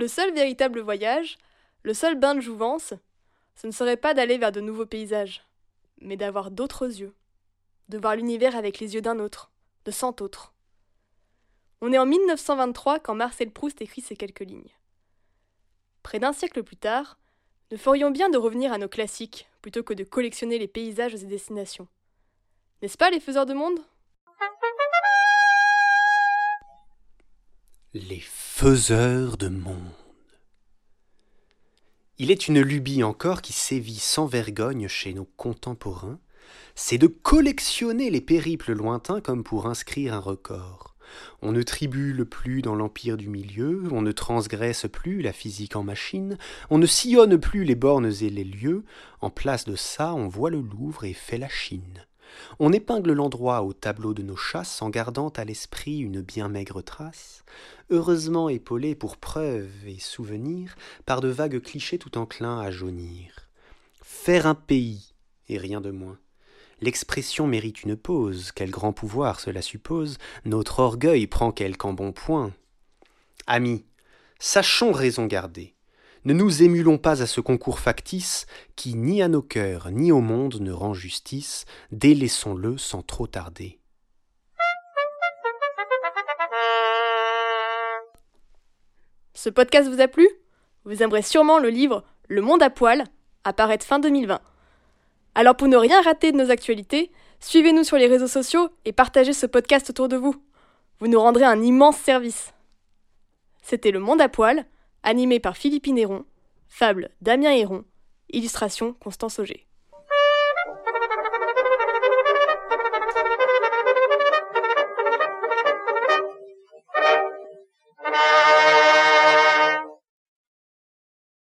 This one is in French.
Le seul véritable voyage, le seul bain de jouvence, ce ne serait pas d'aller vers de nouveaux paysages, mais d'avoir d'autres yeux, de voir l'univers avec les yeux d'un autre, de cent autres. On est en 1923 quand Marcel Proust écrit ces quelques lignes. Près d'un siècle plus tard, nous ferions bien de revenir à nos classiques plutôt que de collectionner les paysages et destinations. N'est-ce pas les faiseurs de monde? Les faiseurs de monde. Il est une lubie encore qui sévit sans vergogne chez nos contemporains, c'est de collectionner les périples lointains comme pour inscrire un record. On ne tribule plus dans l'empire du milieu, on ne transgresse plus la physique en machine, on ne sillonne plus les bornes et les lieux, en place de ça on voit le Louvre et fait la Chine. On épingle l'endroit au tableau de nos chasses en gardant à l'esprit une bien maigre trace, heureusement épaulée pour preuve et souvenir par de vagues clichés tout enclins à jaunir. Faire un pays, et rien de moins. L'expression mérite une pause, quel grand pouvoir cela suppose, notre orgueil prend quelque embonpoint. Amis, sachons raison garder. Ne nous émulons pas à ce concours factice qui ni à nos cœurs ni au monde ne rend justice, délaissons-le sans trop tarder. Ce podcast vous a plu? Vous aimerez sûrement le livre Le monde à poil, apparaître fin 2020. Alors pour ne rien rater de nos actualités, suivez-nous sur les réseaux sociaux et partagez ce podcast autour de vous. Vous nous rendrez un immense service. C'était Le Monde à poil, animé par Philippe Néron, fable Damien Héron, illustration Constance Auger.